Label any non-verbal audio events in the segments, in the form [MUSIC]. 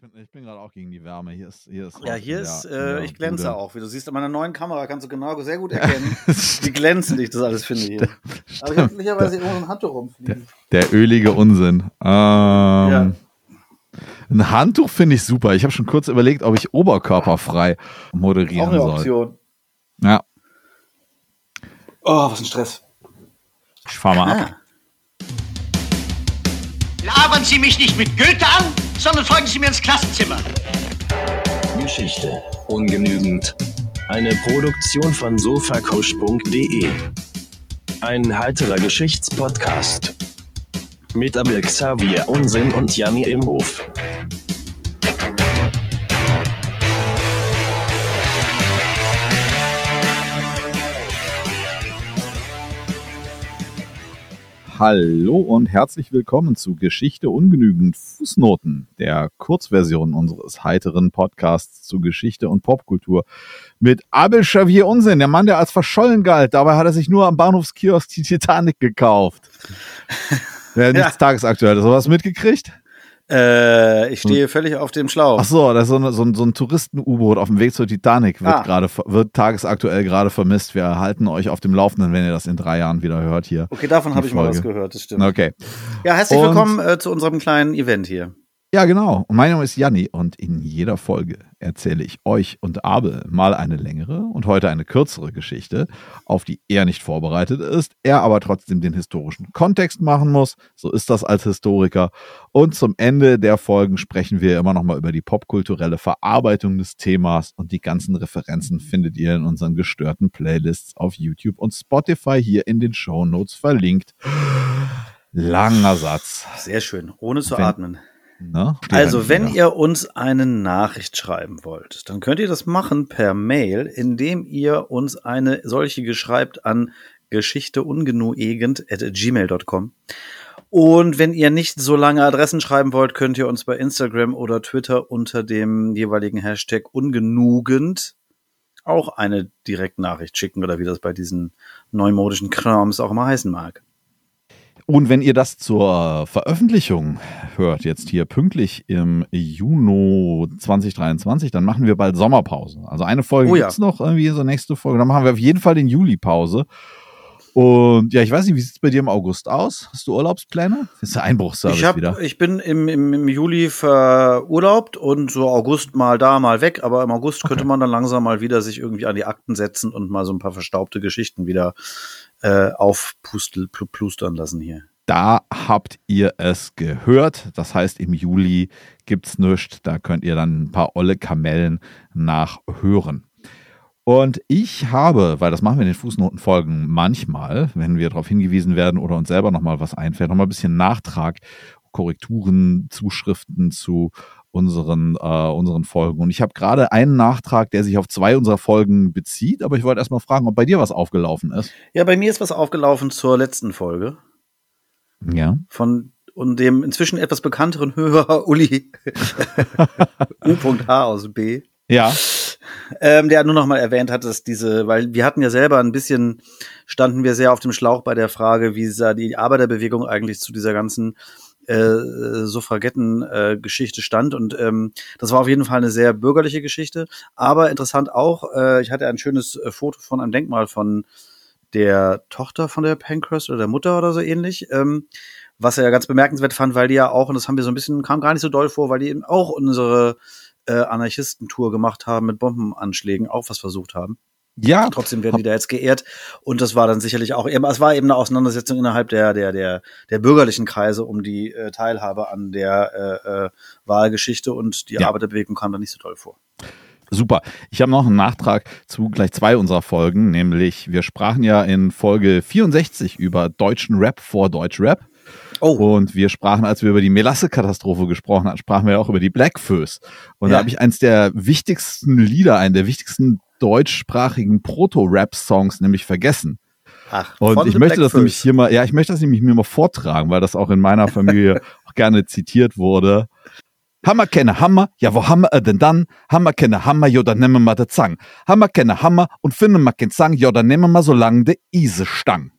bin, ich bin gerade auch gegen die Wärme. Hier ist, hier ist ja, hier ist, äh, ich glänze Bude. auch. Wie du siehst, an meiner neuen Kamera kannst du genau sehr gut [LAUGHS] erkennen, wie glänzend ich das alles finde hier. Stimmt. Aber ich habe möglicherweise irgendwo ein Handtuch rumfliegen. Der, der ölige Unsinn. Ähm, ja. Ein Handtuch finde ich super. Ich habe schon kurz überlegt, ob ich oberkörperfrei moderieren Auch eine soll. Option. Ja. Oh, was ein Stress. Ich fahr mal ah. ab. Labern Sie mich nicht mit Goethe an, sondern folgen Sie mir ins Klassenzimmer. Geschichte. Ungenügend. Eine Produktion von sofacoach.de. Ein heiterer Geschichtspodcast. Mit Abel Xavier Unsinn und Janni Imhof. Hallo und herzlich willkommen zu Geschichte ungenügend Fußnoten, der Kurzversion unseres heiteren Podcasts zu Geschichte und Popkultur mit Abel Xavier Unsinn, der Mann, der als verschollen galt. Dabei hat er sich nur am Bahnhofskiosk die Titanic gekauft. Wer [LAUGHS] nichts ja. tagesaktuell. Sowas mitgekriegt? Äh, ich stehe völlig auf dem Schlauch. Ach so, das ist so, eine, so ein, so ein Touristen-U-Boot auf dem Weg zur Titanic wird ah. gerade wird tagesaktuell gerade vermisst. Wir halten euch auf dem Laufenden, wenn ihr das in drei Jahren wieder hört hier. Okay, davon habe ich mal was gehört, das stimmt. Okay. Ja, herzlich Und, willkommen äh, zu unserem kleinen Event hier. Ja, genau. Und mein Name ist Janni und in jeder Folge erzähle ich euch und Abel mal eine längere und heute eine kürzere Geschichte, auf die er nicht vorbereitet ist, er aber trotzdem den historischen Kontext machen muss. So ist das als Historiker. Und zum Ende der Folgen sprechen wir immer noch mal über die popkulturelle Verarbeitung des Themas und die ganzen Referenzen findet ihr in unseren gestörten Playlists auf YouTube und Spotify hier in den Show Notes verlinkt. Langer Satz. Sehr schön, ohne zu Wenn, atmen. Ne? Also, wenn ihr uns eine Nachricht schreiben wollt, dann könnt ihr das machen per Mail, indem ihr uns eine solche geschreibt an geschichteungenuegend@gmail.com. Und wenn ihr nicht so lange Adressen schreiben wollt, könnt ihr uns bei Instagram oder Twitter unter dem jeweiligen Hashtag ungenugend auch eine Direktnachricht schicken oder wie das bei diesen neumodischen Krams auch immer heißen mag. Und wenn ihr das zur Veröffentlichung hört, jetzt hier pünktlich im Juni 2023, dann machen wir bald Sommerpause. Also eine Folge oh ja. gibt's noch irgendwie, so nächste Folge. Dann machen wir auf jeden Fall den Juli-Pause. Und ja, ich weiß nicht, wie sieht's bei dir im August aus? Hast du Urlaubspläne? Ist der Einbruchsservice ich hab, wieder. Ich bin im, im, im Juli verurlaubt und so August mal da, mal weg. Aber im August okay. könnte man dann langsam mal wieder sich irgendwie an die Akten setzen und mal so ein paar verstaubte Geschichten wieder äh, aufplustern lassen hier. Da habt ihr es gehört. Das heißt, im Juli gibt's nichts. Da könnt ihr dann ein paar olle Kamellen nachhören. Und ich habe, weil das machen wir in den Fußnotenfolgen manchmal, wenn wir darauf hingewiesen werden oder uns selber nochmal was einfällt, nochmal ein bisschen Nachtrag, Korrekturen, Zuschriften zu unseren, äh, unseren Folgen. Und ich habe gerade einen Nachtrag, der sich auf zwei unserer Folgen bezieht, aber ich wollte erstmal fragen, ob bei dir was aufgelaufen ist. Ja, bei mir ist was aufgelaufen zur letzten Folge. Ja. Von und dem inzwischen etwas bekannteren Hörer [LAUGHS] Uli [LAUGHS] U.H. aus B. Ja. Ähm, der nur noch mal erwähnt hat, dass diese, weil wir hatten ja selber ein bisschen, standen wir sehr auf dem Schlauch bei der Frage, wie sah die Arbeiterbewegung eigentlich zu dieser ganzen äh, Suffragetten-Geschichte äh, stand. Und ähm, das war auf jeden Fall eine sehr bürgerliche Geschichte. Aber interessant auch, äh, ich hatte ein schönes äh, Foto von einem Denkmal von der Tochter von der Pancras oder der Mutter oder so ähnlich. Ähm, was er ja ganz bemerkenswert fand, weil die ja auch, und das haben wir so ein bisschen, kam gar nicht so doll vor, weil die eben auch unsere äh, Anarchistentour gemacht haben mit Bombenanschlägen, auch was versucht haben. Ja. Trotzdem werden die da jetzt geehrt. Und das war dann sicherlich auch eben, es war eben eine Auseinandersetzung innerhalb der, der, der, der bürgerlichen Kreise um die äh, Teilhabe an der äh, äh, Wahlgeschichte und die ja. Arbeiterbewegung kam da nicht so toll vor. Super. Ich habe noch einen Nachtrag zu gleich zwei unserer Folgen, nämlich wir sprachen ja in Folge 64 über deutschen Rap vor Deutschrap. Oh. Und wir sprachen, als wir über die Melasse-Katastrophe gesprochen haben, sprachen wir auch über die Blackfoes. Und ja. da habe ich eins der wichtigsten Lieder, einen der wichtigsten deutschsprachigen Proto-Rap-Songs nämlich vergessen. Ach, und ich möchte das nämlich hier mal, ja, ich möchte das nämlich mir mal vortragen, weil das auch in meiner Familie [LAUGHS] auch gerne zitiert wurde. Hammer kenne Hammer, ja wo Hammer er denn dann? Hammer kenne Hammer, jo dann nehmen wir de Zang. Hammer kenne Hammer und finden wir kein Zang, jo dann nehmen wir so lange de Ise Stang.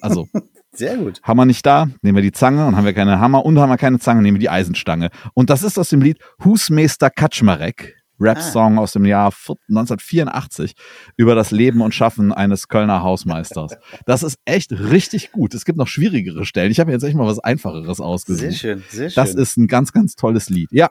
Also [LAUGHS] Sehr gut. Hammer nicht da, nehmen wir die Zange und haben wir keine Hammer und haben wir keine Zange, nehmen wir die Eisenstange. Und das ist aus dem Lied Husmeister Kaczmarek, Rap-Song aus dem Jahr 1984 über das Leben und Schaffen eines Kölner Hausmeisters. Das ist echt richtig gut. Es gibt noch schwierigere Stellen. Ich habe jetzt echt mal was Einfacheres ausgesucht. Sehr schön, sehr schön. Das ist ein ganz, ganz tolles Lied. Ja.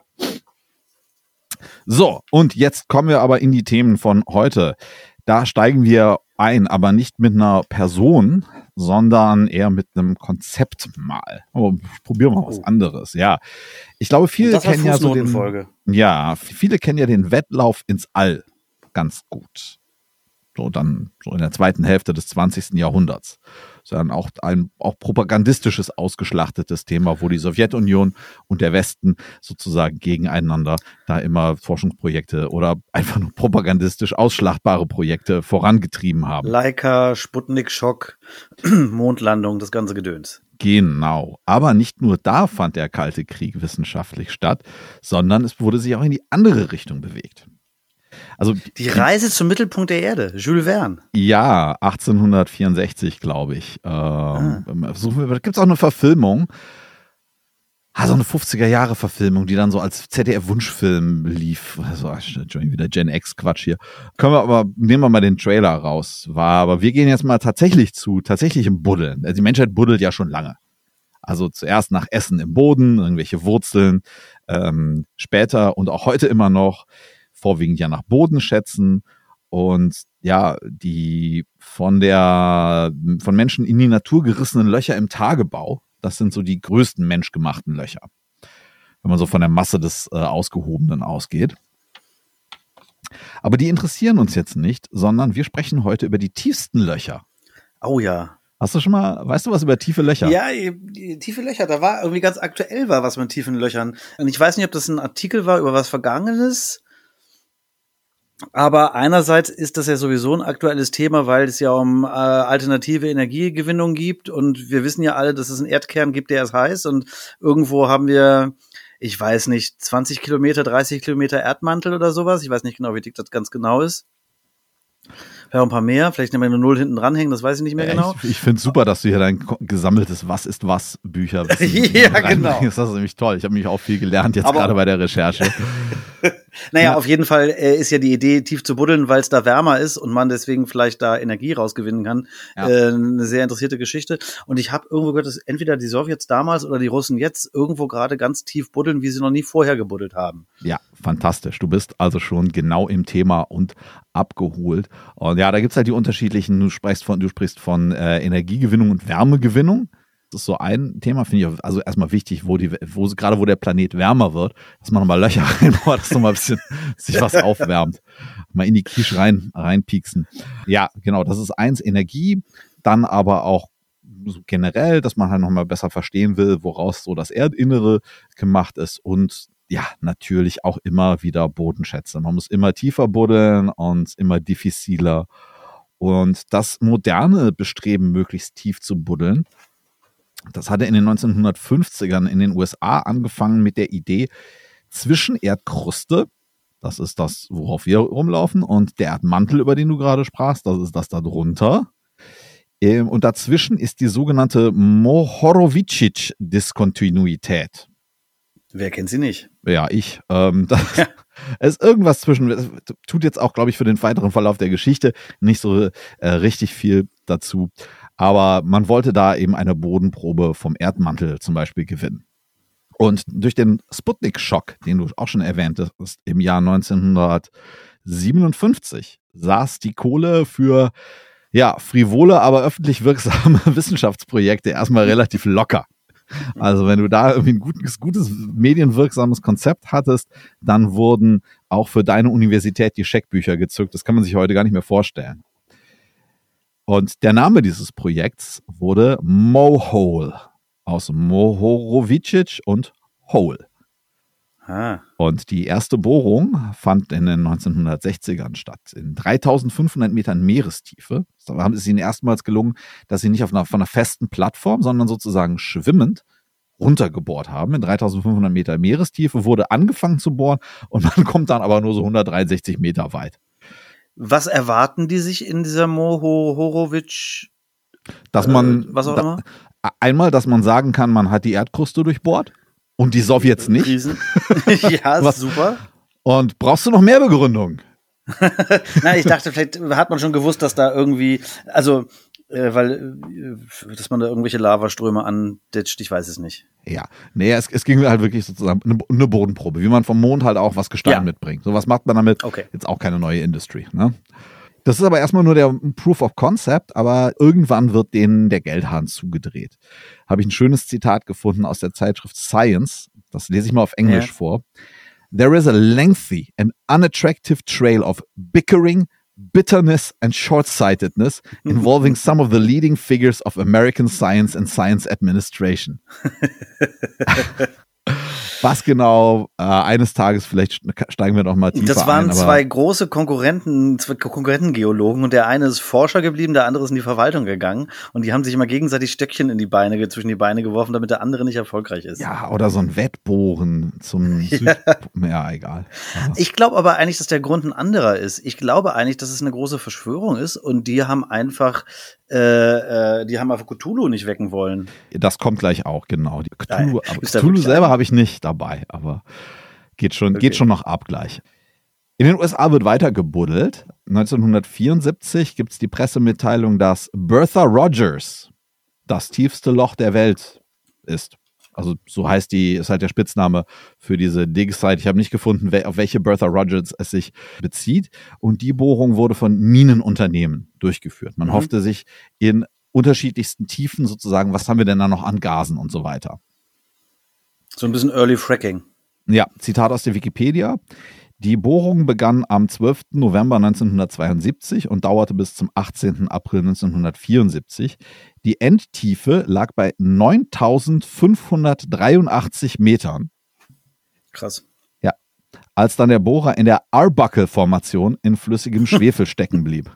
So, und jetzt kommen wir aber in die Themen von heute. Da steigen wir ein, aber nicht mit einer Person, sondern eher mit einem Konzept mal. Aber probieren wir mal was Oh. anderes. Ja, ich glaube, viele kennen ja so den, ja, viele kennen ja den Wettlauf ins All ganz gut. So dann so in der zweiten Hälfte des 20. Jahrhunderts. Dann auch ein auch propagandistisches ausgeschlachtetes Thema, wo die Sowjetunion und der Westen sozusagen gegeneinander da immer Forschungsprojekte oder einfach nur propagandistisch ausschlachtbare Projekte vorangetrieben haben. Leica, Sputnik, Schock, [CLEARS THROAT] Mondlandung, das ganze Gedöns. Genau. Aber nicht nur da fand der Kalte Krieg wissenschaftlich statt, sondern es wurde sich auch in die andere Richtung bewegt. Also Die Reise zum Mittelpunkt der Erde, Jules Verne. Ja, 1864, glaube ich. Ähm, Ah. gibt es auch eine Verfilmung. Ah, so eine 50er-Jahre-Verfilmung, die dann so als ZDF-Wunschfilm lief. Also, ach, schon wieder Gen X-Quatsch hier. Können wir aber, nehmen wir mal den Trailer raus. War, aber wir gehen jetzt mal tatsächlich zu tatsächlichem Buddeln. Also die Menschheit buddelt ja schon lange. Also zuerst nach Essen im Boden, irgendwelche Wurzeln, ähm, später und auch heute immer noch vorwiegend ja nach Bodenschätzen und ja, die von der, von Menschen in die Natur gerissenen Löcher im Tagebau, das sind so die größten menschgemachten Löcher. Wenn man so von der Masse des äh, Ausgehobenen ausgeht. Aber die interessieren uns jetzt nicht, sondern wir sprechen heute über die tiefsten Löcher. Oh ja. Hast du schon mal, weißt du was über tiefe Löcher? Ja, die tiefe Löcher, da war irgendwie ganz aktuell war was mit tiefen Löchern. Und ich weiß nicht, ob das ein Artikel war über was Vergangenes. Aber einerseits ist das ja sowieso ein aktuelles Thema, weil es ja um äh, alternative Energiegewinnung gibt. Und wir wissen ja alle, dass es einen Erdkern gibt, der ist heiß. Und irgendwo haben wir, ich weiß nicht, 20 Kilometer, 30 Kilometer Erdmantel oder sowas. Ich weiß nicht genau, wie dick das ganz genau ist. Ja, ein paar mehr. Vielleicht nehmen wir eine Null hinten dranhängen, das weiß ich nicht mehr Ja, genau. Ich, ich finde super, dass du hier dein gesammeltes Was ist was Bücher [LAUGHS] Ja, genau. Das ist nämlich toll. Ich habe nämlich auch viel gelernt jetzt gerade bei der Recherche. [LAUGHS] Naja, Ja. auf jeden Fall äh, ist ja die Idee, tief zu buddeln, weil es da wärmer ist und man deswegen vielleicht da Energie rausgewinnen kann. Ja. Äh, eine sehr interessierte Geschichte. Und ich habe irgendwo gehört, dass entweder die Sowjets damals oder die Russen jetzt irgendwo gerade ganz tief buddeln, wie sie noch nie vorher gebuddelt haben. Ja, fantastisch. Du bist also schon genau im Thema und abgeholt. Und ja, da gibt's halt die unterschiedlichen, du sprichst von, du sprichst von äh, Energiegewinnung und Wärmegewinnung. Ist so ein Thema, finde ich auch, also erstmal wichtig, wo die, wo gerade wo der Planet wärmer wird, dass man nochmal Löcher [LAUGHS] reinbaut, dass nochmal ein bisschen sich was aufwärmt. Mal in die Quiche rein, reinpieksen. Ja, genau, das ist eins, Energie, dann aber auch generell, dass man halt nochmal besser verstehen will, woraus so das Erdinnere gemacht ist und ja, natürlich auch immer wieder Bodenschätze. Man muss immer tiefer buddeln und immer diffiziler. Und das moderne Bestreben, möglichst tief zu buddeln, das hatte in den 1950ern in den USA angefangen mit der Idee, zwischen Erdkruste, das ist das, worauf wir rumlaufen, und der Erdmantel, über den du gerade sprachst, das ist das da drunter. Ähm, Und dazwischen ist die sogenannte Mohorovičić-Diskontinuität. Wer kennt sie nicht? Ja, ich. Ähm, [LAUGHS] das es ist irgendwas zwischen, tut jetzt auch, glaube ich, für den weiteren Verlauf der Geschichte nicht so äh, richtig viel dazu. Aber man wollte da eben eine Bodenprobe vom Erdmantel zum Beispiel gewinnen. Und durch den Sputnik-Schock, den du auch schon erwähnt hast, im Jahr 1957 saß die Kohle für ja, frivole, aber öffentlich wirksame [LAUGHS] Wissenschaftsprojekte erstmal relativ locker. Also wenn du da irgendwie ein gutes, gutes medienwirksames Konzept hattest, dann wurden auch für deine Universität die Scheckbücher gezückt. Das kann man sich heute gar nicht mehr vorstellen. Und der Name dieses Projekts wurde Mohole aus Mohorovičić und Hole. Ah, Und die erste Bohrung fand in den 1960ern statt, in 3500 Metern Meerestiefe. Da haben es ihnen erstmals gelungen, dass sie nicht auf einer, von einer festen Plattform, sondern sozusagen schwimmend runtergebohrt haben. In 3500 Meter Meerestiefe wurde angefangen zu bohren und [LAUGHS] man kommt dann aber nur so 163 Meter weit. Was erwarten die sich in dieser Mohorovic? Dass Äh, man, was auch da, immer? Einmal, dass man sagen kann, man hat die Erdkruste durchbohrt und die Sowjets nicht. Riesen. [LAUGHS] ja, Was- super. Und brauchst du noch mehr Begründung? [LAUGHS] Nein, ich dachte, vielleicht hat man schon gewusst, dass da irgendwie, also, äh, weil, äh, dass man da irgendwelche Lavaströme anditscht, ich weiß es nicht. Ja, nee, es, es ging halt wirklich sozusagen eine, eine Bodenprobe, wie man vom Mond halt auch was Gestein Ja. mitbringt. So was macht man damit? Okay. Jetzt auch keine neue Industry. Ne? Das ist aber erstmal nur der Proof of Concept, aber irgendwann wird denen der Geldhahn zugedreht. Habe ich ein schönes Zitat gefunden aus der Zeitschrift Science. Das lese ich mal auf Englisch Ja. vor. There is a lengthy and unattractive trail of bickering, bitterness and short-sightedness [LAUGHS] involving some of the leading figures of American science and science administration. [LAUGHS] [LAUGHS] Was genau, äh, eines Tages, vielleicht steigen wir noch mal tiefer Das waren ein. zwei große Konkurrenten, zwei Konkurrentengeologen und der eine ist Forscher geblieben, der andere ist in die Verwaltung gegangen und die haben sich immer gegenseitig Stöckchen in die Beine, zwischen die Beine geworfen, damit der andere nicht erfolgreich ist. Ja, oder so ein Wettbohren zum [LAUGHS] Süd. Ja, egal. Ich glaube aber eigentlich, dass der Grund ein anderer ist. Ich glaube eigentlich, dass es eine große Verschwörung ist und die haben einfach, äh, äh, die haben einfach Cthulhu nicht wecken wollen. Das kommt gleich auch, genau. Die Cthulhu, da Cthulhu selber habe ich nicht dabei, aber geht schon, geht Okay. schon noch ab gleich. In den USA wird weiter gebuddelt. 1974 gibt es die Pressemitteilung, dass Bertha Rogers das tiefste Loch der Welt ist. Also so heißt die, ist halt der Spitzname für diese Dig-Site. Ich habe nicht gefunden, auf welche Bertha Rogers es sich bezieht. Und die Bohrung wurde von Minenunternehmen durchgeführt. Man Mhm. hoffte sich in unterschiedlichsten Tiefen sozusagen, was haben wir denn da noch an Gasen und so weiter. So ein bisschen Early Fracking. Ja, Zitat aus der Wikipedia. Die Bohrung begann am 12. November 1972 und dauerte bis zum 18. April 1974. Die Endtiefe lag bei 9583 Metern, Krass. als dann der Bohrer in der Arbuckle-Formation in flüssigem Schwefel stecken blieb.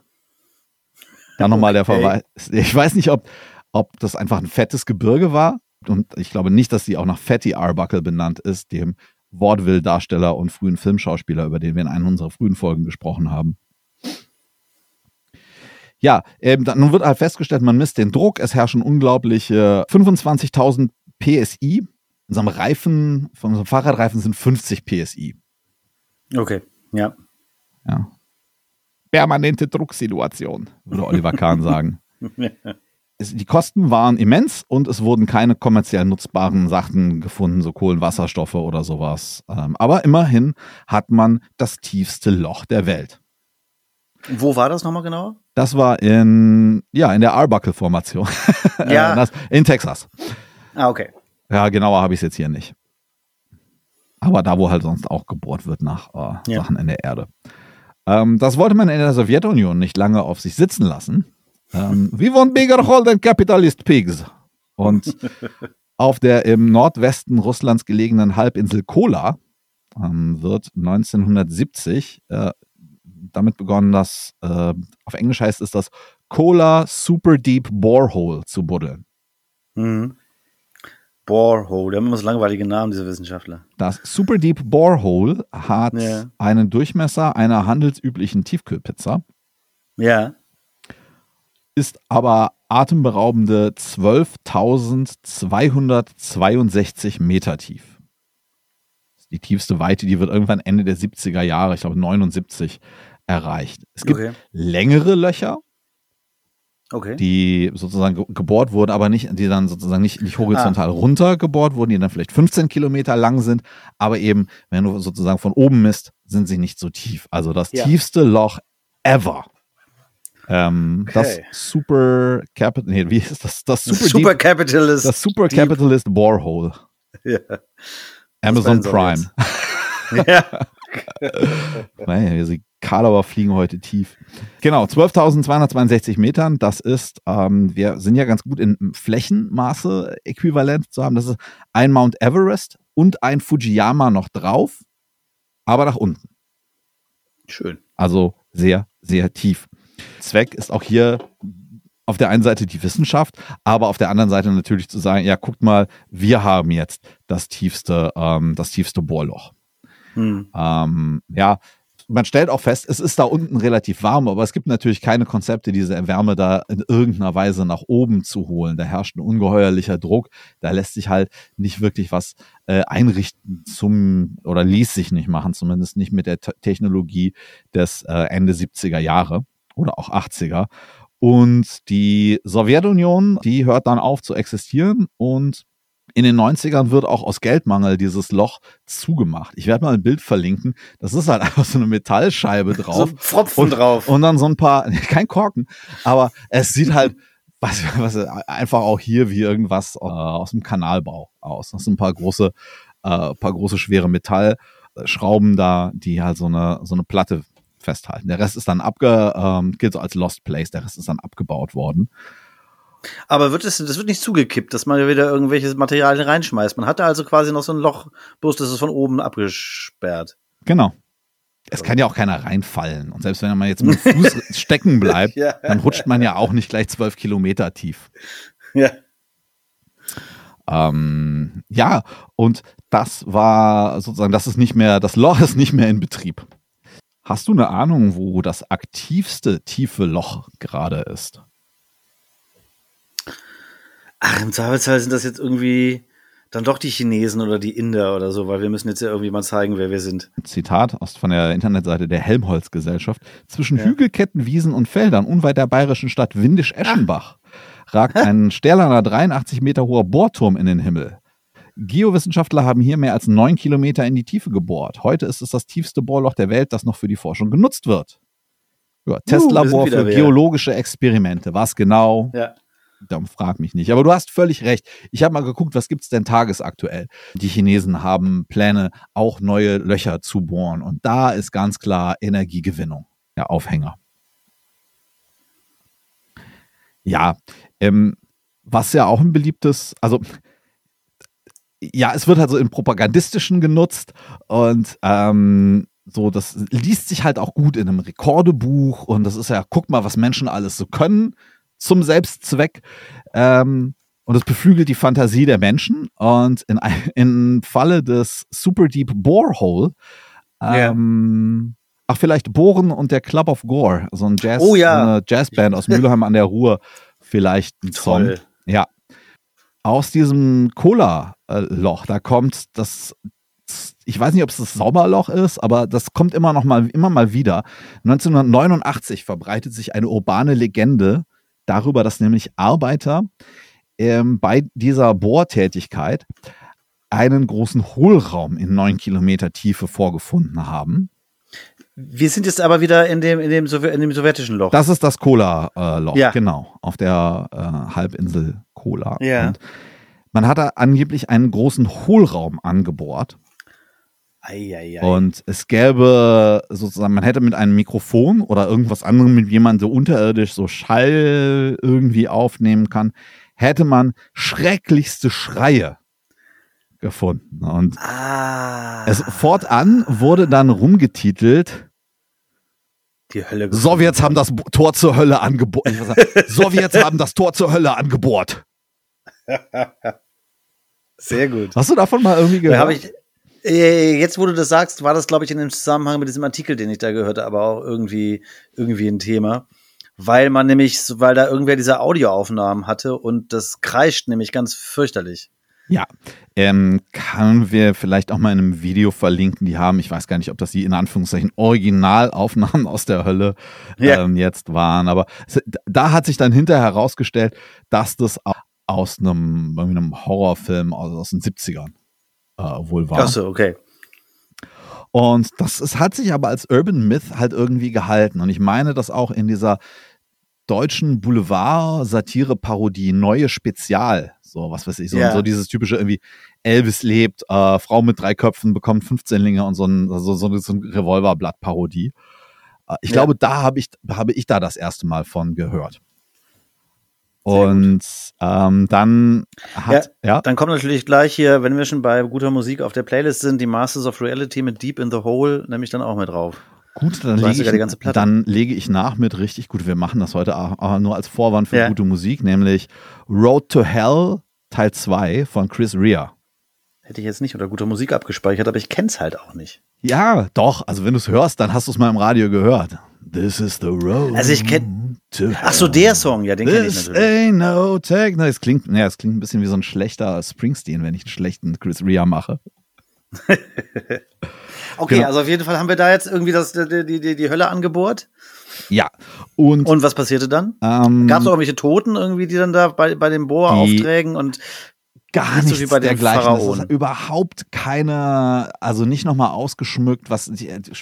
Dann nochmal der. Verweis. Ich weiß nicht, ob, ob das einfach ein fettes Gebirge war. Und ich glaube nicht, dass die auch nach Fatty Arbuckle benannt ist, dem Vaudeville-Darsteller und frühen Filmschauspieler, über den wir in einer unserer frühen Folgen gesprochen haben. Ja, ähm, dann, nun wird halt festgestellt, man misst den Druck. Es herrschen unglaubliche 25.000 PSI. In unserem Reifen, von unserem Fahrradreifen sind 50 PSI. Okay, ja. Ja. Permanente Drucksituation, würde Oliver Kahn sagen. [LAUGHS] Die Kosten waren immens und es wurden keine kommerziell nutzbaren Sachen gefunden, so Kohlenwasserstoffe oder sowas. Ähm, aber immerhin hat man das tiefste Loch der Welt. Wo war das nochmal genauer? Das war in, ja, in der Arbuckle-Formation. [LAUGHS] Ja. Äh, in Texas. Ah, okay. Ja, genauer habe ich es jetzt hier nicht. Aber da, wo halt sonst auch gebohrt wird nach äh, Ja. Sachen in der Erde. Ähm, das wollte man in der Sowjetunion nicht lange auf sich sitzen lassen. Ähm, we want bigger hole than capitalist pigs. Und [LAUGHS] auf der im Nordwesten Russlands gelegenen Halbinsel Kola ähm, wird 1970 äh, damit begonnen, dass äh, auf Englisch heißt es das Kola Super Deep Borehole zu buddeln. Mhm. Borehole, die haben immer so langweilige Namen, diese Wissenschaftler. Das Super Deep Borehole hat Ja. einen Durchmesser einer handelsüblichen Tiefkühlpizza, Ja. Ist aber atemberaubende 12.262 Meter tief. Die tiefste Weite, die wird irgendwann Ende der 70er Jahre, ich glaube 79, erreicht. Es gibt Okay. längere Löcher, Okay. die sozusagen ge- gebohrt wurden, aber nicht, die dann sozusagen nicht, nicht Ah. horizontal runter gebohrt wurden, die dann vielleicht 15 Kilometer lang sind, aber eben, wenn du sozusagen von oben misst, sind sie nicht so tief. Also das Ja. tiefste Loch ever. Ähm, Das Okay. Super Capital, nee, wie ist das? Das Super, Super, Deep, Capitalist. das Super Deep. Capitalist Borehole. ja. Amazon Das Prime. [LAUGHS] ja. Naja, die Karlauer fliegen heute tief. Genau, 12.262 Metern. Das ist, ähm, wir sind ja ganz gut in Flächenmaße äquivalent zu haben. Das ist ein Mount Everest und ein Fujiyama noch drauf, aber nach unten. Schön. Also sehr, sehr tief. Zweck ist auch hier auf der einen Seite die Wissenschaft, aber auf der anderen Seite natürlich zu sagen, ja, guckt mal, wir haben jetzt das tiefste, ähm, das tiefste Bohrloch. Hm. Ähm, ja, man stellt auch fest, es ist da unten relativ warm, aber es gibt natürlich keine Konzepte, diese Wärme da in irgendeiner Weise nach oben zu holen. Da herrscht ein ungeheuerlicher Druck. Da lässt sich halt nicht wirklich was äh, einrichten zum, oder ließ sich nicht machen, zumindest nicht mit der T Technologie des äh, Ende 70er Jahre oder auch 80er. Und die Sowjetunion, die hört dann auf zu existieren und in den 90ern wird auch aus Geldmangel dieses Loch zugemacht. Ich werde mal ein Bild verlinken. Das ist halt [LAUGHS] einfach so eine Metallscheibe drauf. So ein Pfropfen und, drauf. Und dann so ein paar, [LAUGHS] kein Korken, aber es sieht halt was, was einfach auch hier wie irgendwas äh, aus dem Kanalbau aus. Das sind ein paar große, äh, paar große schwere Metallschrauben da, die halt so eine, so eine Platte festhalten. Der Rest ist dann abge, ähm, gilt so als Lost Place, der Rest ist dann abgebaut worden. Aber wird es, das wird nicht zugekippt, dass man wieder irgendwelche Materialien reinschmeißt. Man hatte also quasi noch so ein Loch, bloß das ist von oben abgesperrt. Genau. Es kann ja auch keiner reinfallen. Und selbst wenn man jetzt mit dem Fuß [LAUGHS] stecken bleibt, ja. dann rutscht man ja auch nicht gleich zwölf Kilometer tief. Ja. Ähm, ja, und das war sozusagen, das ist nicht mehr, das Loch ist nicht mehr in Betrieb. Hast du eine Ahnung, wo das aktivste tiefe Loch gerade ist? Ach, im Zweifelsfall sind das jetzt irgendwie dann doch die Chinesen oder die Inder oder so, weil wir müssen jetzt ja irgendwie mal zeigen, wer wir sind. Zitat aus von der Internetseite der Helmholtz-Gesellschaft. Zwischen ja. Hügelketten, Wiesen und Feldern unweit der bayerischen Stadt Windisch-Eschenbach ragt [LAUGHS] ein stählerner 83 Meter hoher Bohrturm in den Himmel. Geowissenschaftler haben hier mehr als neun Kilometer in die Tiefe gebohrt. Heute ist es das tiefste Bohrloch der Welt, das noch für die Forschung genutzt wird. Ja, Testlabor uh, für geologische Experimente. Was genau? Ja dann frag mich nicht. Aber du hast völlig recht. Ich habe mal geguckt, was gibt's denn tagesaktuell? Die Chinesen haben Pläne, auch neue Löcher zu bohren. Und da ist ganz klar Energiegewinnung der Aufhänger. Ja, ähm, was ja auch ein beliebtes, also ja, es wird halt so im Propagandistischen genutzt und ähm, so, das liest sich halt auch gut in einem Rekordebuch und das ist ja, guck mal, was Menschen alles so können zum Selbstzweck. Ähm, und es beflügelt die Fantasie der Menschen. Und in, [LAUGHS] im Falle des Super Deep Borehole, ähm, yeah. ach, vielleicht Bohren und der Club of Gore, so ein Jazz, oh, ja. eine Jazzband aus Mülheim an der Ruhr, vielleicht ein Song. Ja. Aus diesem Cola-Loch, da kommt das, ich weiß nicht, ob es das Sommerloch ist, aber das kommt immer noch mal, immer mal wieder. 1989 verbreitet sich eine urbane Legende, darüber, dass nämlich Arbeiter ähm, bei dieser Bohrtätigkeit einen großen Hohlraum in neun Kilometer Tiefe vorgefunden haben. Wir sind jetzt aber wieder in dem, in dem, in dem sowjetischen Loch. Das ist das Kola-Loch, äh, ja. genau, auf der äh, Halbinsel Kola. Ja. Und man hat da angeblich einen großen Hohlraum angebohrt Eieiei. Und es gäbe sozusagen, man hätte mit einem Mikrofon oder irgendwas anderem, mit jemandem so unterirdisch so Schall irgendwie aufnehmen kann, hätte man schrecklichste Schreie gefunden. Und ah. es fortan wurde dann rumgetitelt. Die Hölle. Gefunden. Sowjets haben das Tor zur Hölle angebohrt. [LAUGHS] Sowjets haben das Tor zur Hölle angebohrt. Sehr gut. Hast du davon mal irgendwie gehört? Ich, äh, jetzt, wo du das sagst, war das, glaube ich, in dem Zusammenhang mit diesem Artikel, den ich da gehört habe, aber auch irgendwie, irgendwie ein Thema. Weil man nämlich, weil da irgendwer diese Audioaufnahmen hatte und das kreischt nämlich ganz fürchterlich. Ja, ähm, können wir vielleicht auch mal in einem Video verlinken, die haben, ich weiß gar nicht, ob das die in Anführungszeichen Originalaufnahmen aus der Hölle ja. ähm, jetzt waren, aber da hat sich dann hinterher herausgestellt, dass das aus einem, einem Horrorfilm aus, aus den 70ern äh, wohl war. Achso, okay. Und das es hat sich aber als Urban Myth halt irgendwie gehalten. Und ich meine, dass auch in dieser deutschen Boulevard-Satire-Parodie Neue Spezial, so was weiß ich, so, ja. so dieses typische irgendwie Elvis lebt, äh, Frau mit drei Köpfen bekommt 15 Linge und so ein, so, so, so ein Revolverblatt-Parodie. Äh, ich ja. glaube, da habe ich, habe ich da das erste Mal von gehört. Und ähm, dann hat, ja, ja, Dann kommt natürlich gleich hier, wenn wir schon bei guter Musik auf der Playlist sind, die Masters of Reality mit Deep in the Hole, nehme ich dann auch mit drauf. Gut, dann, lege ich, dann lege ich nach mit richtig gut. Wir machen das heute auch, nur als Vorwand für ja. gute Musik, nämlich Road to Hell Teil 2 von Chris Rea. Hätte ich jetzt nicht unter guter Musik abgespeichert, aber ich kenn's halt auch nicht. Ja, doch. Also wenn du es hörst, dann hast du es mal im Radio gehört. This is the road. Also ich kenn. Ach so, der Song, ja, den kenne ich This natürlich. ain't no techno. Es klingt, ja, es klingt ein bisschen wie so ein schlechter Springsteen, wenn ich einen schlechten Chris Ria mache. [LAUGHS] Okay, genau. also auf jeden Fall haben wir da jetzt irgendwie das, die, die, die, Hölle angebohrt. Ja. Und, Und was passierte dann? ähm, Gab es auch irgendwelche Toten irgendwie, die dann da bei, bei den Bohraufträgen und gar nicht so nichts wie bei den dergleichen. Überhaupt keine, also nicht nochmal ausgeschmückt, was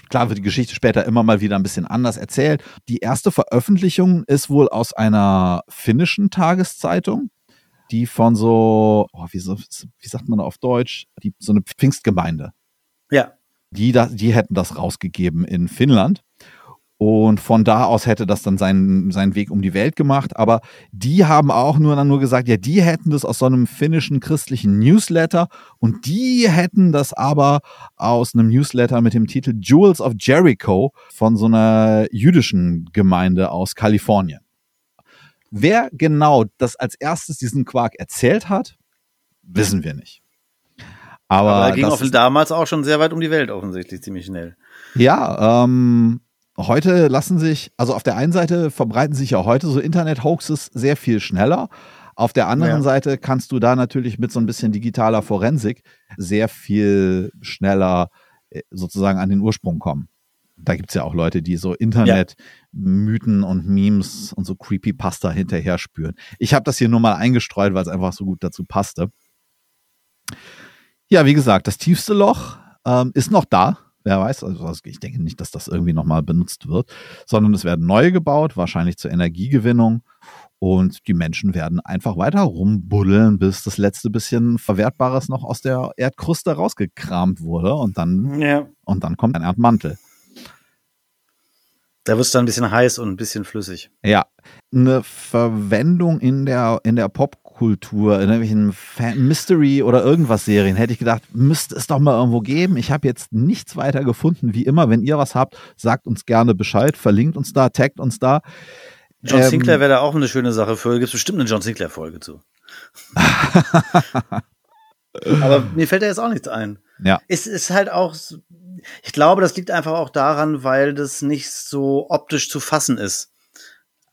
klar wird die Geschichte später immer mal wieder ein bisschen anders erzählt. Die erste Veröffentlichung ist wohl aus einer finnischen Tageszeitung, die von so, oh, wie, so wie sagt man da auf Deutsch, die, so eine Pfingstgemeinde. ja. Die, da, die hätten das rausgegeben in Finnland. Und von da aus hätte das dann seinen, seinen Weg um die Welt gemacht. Aber die haben auch nur nur gesagt, ja, die hätten das aus so einem finnischen christlichen Newsletter und die hätten das aber aus einem Newsletter mit dem Titel Jewels of Jericho von so einer jüdischen Gemeinde aus Kalifornien. Wer genau das als erstes diesen Quark erzählt hat, wissen wir nicht. Aber, Aber er ging das damals auch schon sehr weit um die Welt offensichtlich, ziemlich schnell. Ja, ähm, heute lassen sich, also auf der einen Seite verbreiten sich ja heute so Internet-Hoaxes sehr viel schneller. Auf der anderen Ja. Seite kannst du da natürlich mit so ein bisschen digitaler Forensik sehr viel schneller äh, sozusagen an den Ursprung kommen. Da gibt's ja auch Leute, die so Internet-Mythen und Memes und so Creepypasta hinterher spüren. Ich habe das hier nur mal eingestreut, weil es einfach so gut dazu passte. Ja, wie gesagt, das tiefste Loch ähm, ist noch da. Wer weiß, also ich denke nicht, dass das irgendwie nochmal benutzt wird, sondern es werden neue gebaut, wahrscheinlich zur Energiegewinnung. Und die Menschen werden einfach weiter rumbuddeln, bis das letzte bisschen Verwertbares noch aus der Erdkruste rausgekramt wurde. Und dann, Ja. und dann kommt ein Erdmantel. Da wird es dann ein bisschen heiß und ein bisschen flüssig. Ja, eine Verwendung in der, in der Popkultur, in irgendwelchen Fan Mystery oder irgendwas Serien, hätte ich gedacht, müsste es doch mal irgendwo geben. Ich habe jetzt nichts weiter gefunden. Wie immer, wenn ihr was habt, sagt uns gerne Bescheid, verlinkt uns da, taggt uns da. John Ähm, Sinclair wäre da auch eine schöne Sache für. Gibt es bestimmt eine John Sinclair-Folge zu. [LAUGHS] Aber mir fällt da jetzt auch nichts ein. Ja. Es ist halt auch, ich glaube, das liegt einfach auch daran, weil das nicht so optisch zu fassen ist.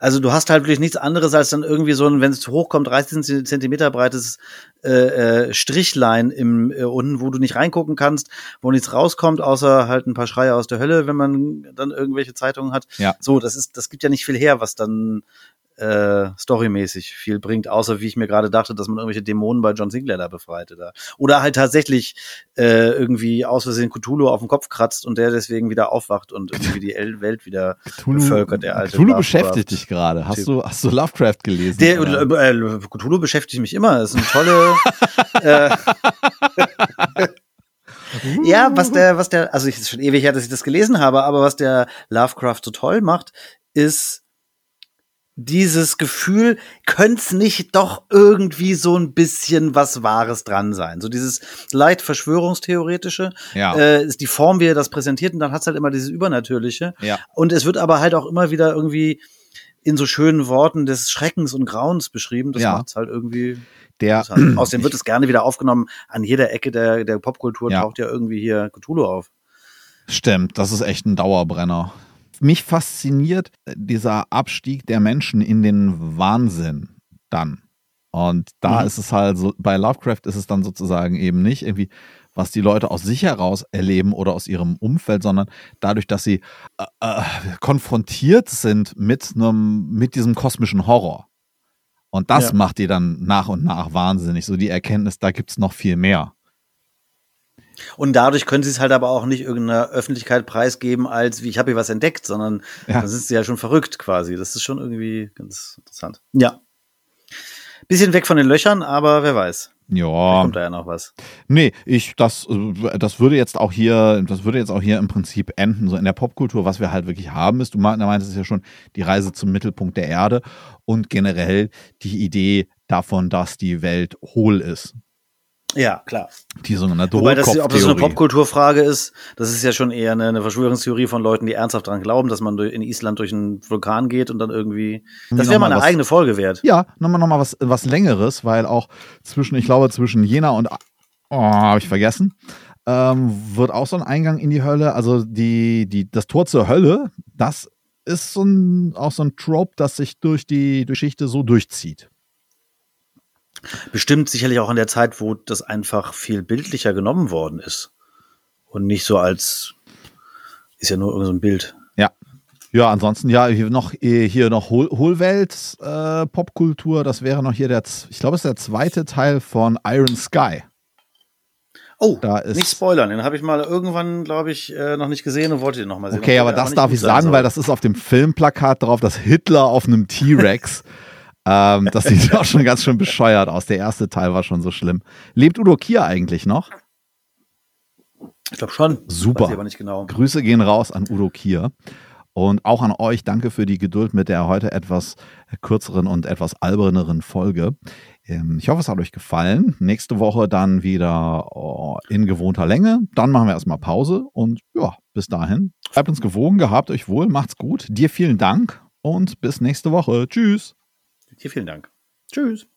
Also du hast halt wirklich nichts anderes als dann irgendwie so ein, wenn es hochkommt, 30 Zentimeter breites äh, äh, Strichlein im äh, unten, wo du nicht reingucken kannst, wo nichts rauskommt, außer halt ein paar Schreie aus der Hölle, wenn man dann irgendwelche Zeitungen hat. Ja. So, das ist, das gibt ja nicht viel her, was dann äh, storymäßig viel bringt, außer wie ich mir gerade dachte, dass man irgendwelche Dämonen bei John Sinclair da befreite da. Oder halt tatsächlich äh, irgendwie aus Versehen Cthulhu auf den Kopf kratzt und der deswegen wieder aufwacht und irgendwie die El Welt wieder [LAUGHS] bevölkert, der alte Cthulhu beschäftigt dich gerade. Hast du, hast du Lovecraft gelesen? Der äh, äh, Cthulhu beschäftigt mich immer. Das ist eine tolle. [LAUGHS] äh, ja, was der, was der, also ich ist schon ewig her, dass ich das gelesen habe, aber was der Lovecraft so toll macht, ist dieses Gefühl, könnte es nicht doch irgendwie so ein bisschen was Wahres dran sein. So dieses leicht Verschwörungstheoretische Ja. äh, ist die Form, wie er das präsentiert, und dann hat's halt immer dieses Übernatürliche. Ja. Und es wird aber halt auch immer wieder irgendwie in so schönen Worten des Schreckens und Grauens beschrieben. Das Ja. macht's halt irgendwie. Der, interessant. [CLEARS THROAT] Außerdem wird es gerne wieder aufgenommen. An jeder Ecke der, der Popkultur Ja. taucht ja irgendwie hier Cthulhu auf. Stimmt, das ist echt ein Dauerbrenner. Mich fasziniert dieser Abstieg der Menschen in den Wahnsinn dann. Und da Mhm. ist es halt so, bei Lovecraft ist es dann sozusagen eben nicht irgendwie, was die Leute aus sich heraus erleben oder aus ihrem Umfeld, sondern dadurch, dass sie äh, äh, konfrontiert sind mit einem, mit diesem kosmischen Horror. Und das Ja. macht die dann nach und nach wahnsinnig. So die Erkenntnis, da gibt's noch viel mehr. Und dadurch können sie es halt aber auch nicht irgendeiner Öffentlichkeit preisgeben, als wie ich habe hier was entdeckt, sondern Ja. dann sind sie ja schon verrückt quasi. Das ist schon irgendwie ganz interessant. Ja. Bisschen weg von den Löchern, aber wer weiß. Ja. Kommt da ja noch was. Nee, ich, das, das würde jetzt auch hier, das würde jetzt auch hier im Prinzip enden. So in der Popkultur, was wir halt wirklich haben, ist, du meintest es ja schon, die Reise zum Mittelpunkt der Erde und generell die Idee davon, dass die Welt hohl ist. Ja, klar. Die sogenannte Wobei das, ob das so eine. Popkulturfrage ist, das ist ja schon eher eine, eine Verschwörungstheorie von Leuten, die ernsthaft dran glauben, dass man in Island durch einen Vulkan geht und dann irgendwie. Das wäre mal eine was- eigene Folge wert. Ja, nochmal noch mal was, was Längeres, weil auch zwischen, ich glaube, zwischen Jena und Oh, habe ich vergessen. Ähm, wird auch so ein Eingang in die Hölle. Also die, die, das Tor zur Hölle, das ist so ein, auch so ein Trope, das sich durch die Geschichte so durchzieht. Bestimmt sicherlich auch in der Zeit, wo das einfach viel bildlicher genommen worden ist. Und nicht so als, ist ja nur irgendein so Bild. Ja. Ja, ansonsten ja, hier noch, hier noch Hohl Hohlwelt äh, Popkultur, das wäre noch hier der, ich glaube, es ist der zweite Teil von Iron Sky. Oh, nicht spoilern, den habe ich mal irgendwann, glaube ich, äh, noch nicht gesehen und wollte den noch mal sehen. Okay, aber das darf ich sagen, soll. weil das ist auf dem Filmplakat drauf, dass Hitler auf einem T-Rex. [LAUGHS] ähm, das sieht [LAUGHS] auch schon ganz schön bescheuert aus. Der erste Teil war schon so schlimm. Lebt Udo Kier eigentlich noch? Ich glaube schon. Super. genau. Grüße gehen raus an Udo Kier. Und auch an euch danke für die Geduld mit der heute etwas kürzeren und etwas alberneren Folge. Ähm, ich hoffe, es hat euch gefallen. Nächste Woche dann wieder oh, in gewohnter Länge. Dann machen wir erstmal Pause und ja, bis dahin. Bleibt uns gewogen, gehabt euch wohl, macht's gut. Dir vielen Dank und bis nächste Woche. Tschüss. Dir vielen Dank. Tschüss.